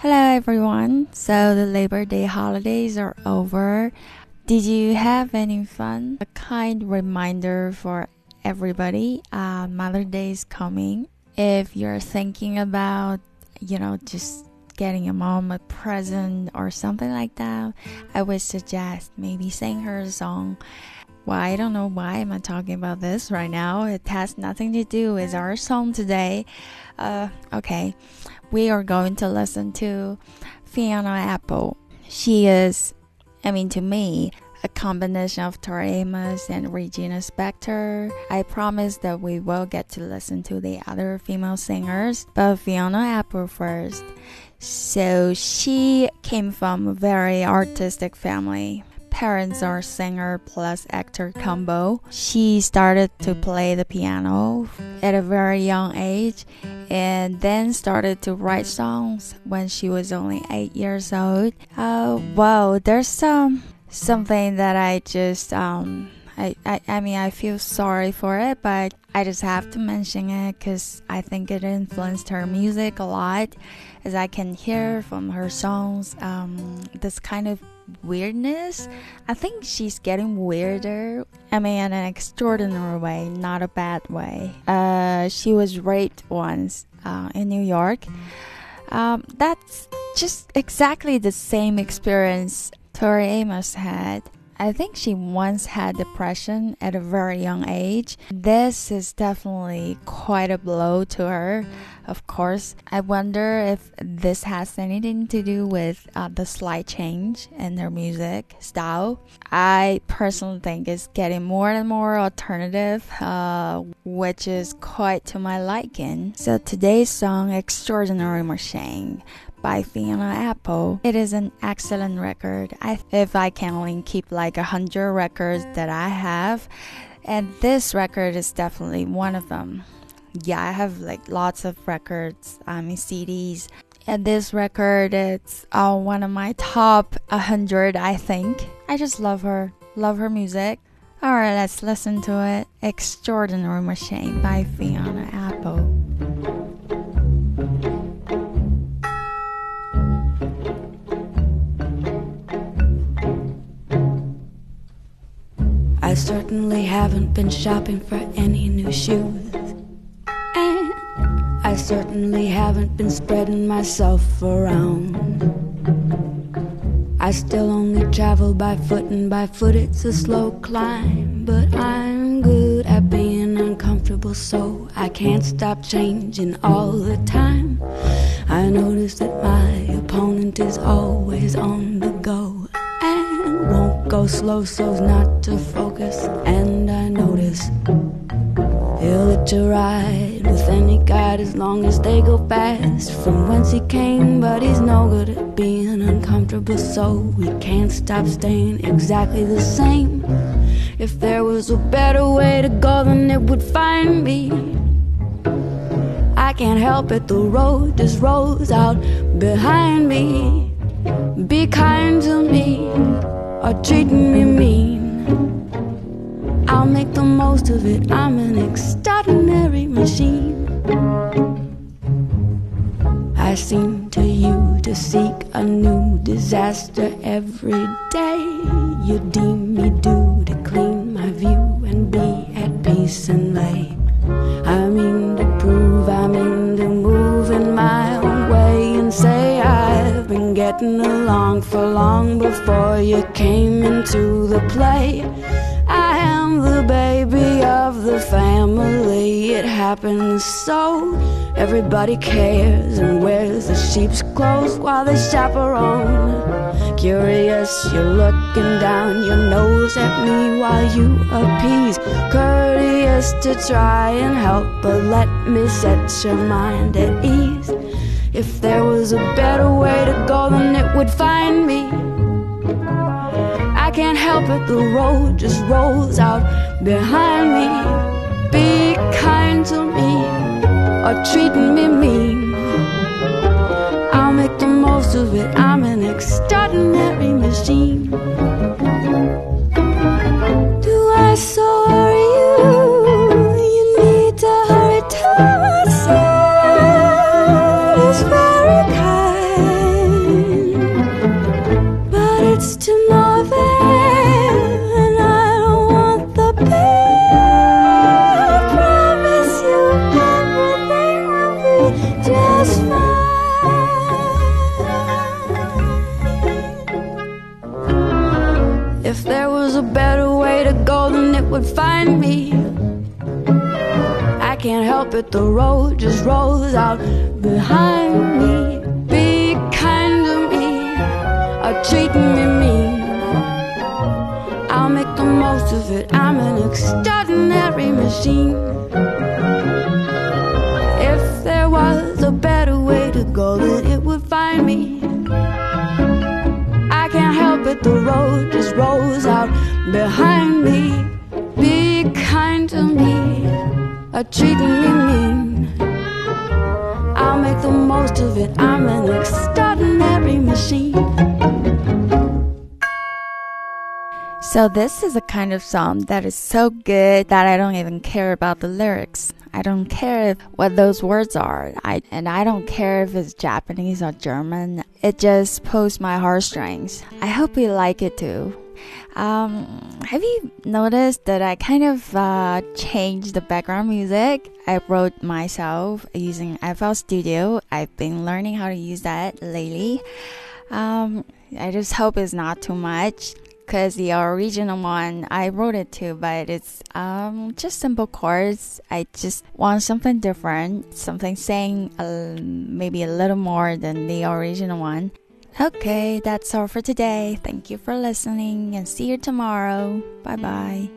Hello everyone. So the Labor Day holidays are over. Did you have any fun? A kind reminder for everybody. Uh, Mother Day is coming. If you're thinking about, you know, just getting your mom a present or something like that, I would suggest maybe sing her a song. Well, I don't know why am I talking about this right now. It has nothing to do with our song today. Uh, okay we are going to listen to Fiona Apple. She is, I mean, to me, a combination of Tori Amos and Regina Spektor. I promise that we will get to listen to the other female singers, but Fiona Apple first. So she came from a very artistic family parents are singer plus actor combo. She started to play the piano at a very young age and then started to write songs when she was only 8 years old. Uh, wow, there's some something that I just um I, I, I mean I feel sorry for it, but I just have to mention it because I think it influenced her music a lot, as I can hear from her songs. Um, this kind of weirdness. I think she's getting weirder. I mean, in an extraordinary way, not a bad way. Uh, she was raped once uh, in New York. Um, that's just exactly the same experience Tori Amos had. I think she once had depression at a very young age. This is definitely quite a blow to her, of course. I wonder if this has anything to do with uh, the slight change in her music style. I personally think it's getting more and more alternative, uh, which is quite to my liking. So today's song, Extraordinary Machine by Fiona Apple. It is an excellent record. I, if I can only keep like a hundred records that I have, and this record is definitely one of them. Yeah, I have like lots of records, I mean CDs, and this record it's uh, one of my top 100 I think. I just love her, love her music. Alright, let's listen to it. Extraordinary Machine by Fiona Apple. Certainly haven't been shopping for any new shoes. And I certainly haven't been spreading myself around. I still only travel by foot, and by foot it's a slow climb. But I'm good at being uncomfortable, so I can't stop changing all the time. I notice that my opponent is always on the go slow so's not to focus. And I notice he'll you ride with any guide as long as they go fast from whence he came. But he's no good at being uncomfortable, so we can't stop staying exactly the same. If there was a better way to go, then it would find me. I can't help it, the road just rolls out behind me. Be kind to me or treating me mean. I'll make the most of it. I'm an extraordinary machine. I seem to you to seek a new disaster every day. You deem me due to clean my view and be at peace and along for long before you came into the play. I am the baby of the family. It happens so. Everybody cares and wears the sheep's clothes while they chaperone. Curious, you're looking down your nose at me while you appease. Courteous to try and help, but let me set your mind at ease. If there was a better way to go, then it would find me I can't help it, the road just rolls out behind me. Be kind to me or treat me mean. Can't help it, the road just rolls out behind me. Be kind to me, or treat me mean. I'll make the most of it, I'm an extraordinary machine. If there was a better way to go, then it would find me. I can't help it, the road just rolls out behind me. Kind to me, or treat me mean. I'll make the most of it, I'm an extraordinary machine. So, this is a kind of song that is so good that I don't even care about the lyrics. I don't care what those words are. I, and I don't care if it's Japanese or German. It just pulls my heartstrings. I hope you like it too. Um, have you noticed that I kind of uh, changed the background music? I wrote myself using FL Studio. I've been learning how to use that lately. Um, I just hope it's not too much because the original one I wrote it too, but it's um, just simple chords. I just want something different, something saying uh, maybe a little more than the original one. Okay, that's all for today. Thank you for listening and see you tomorrow. Bye bye.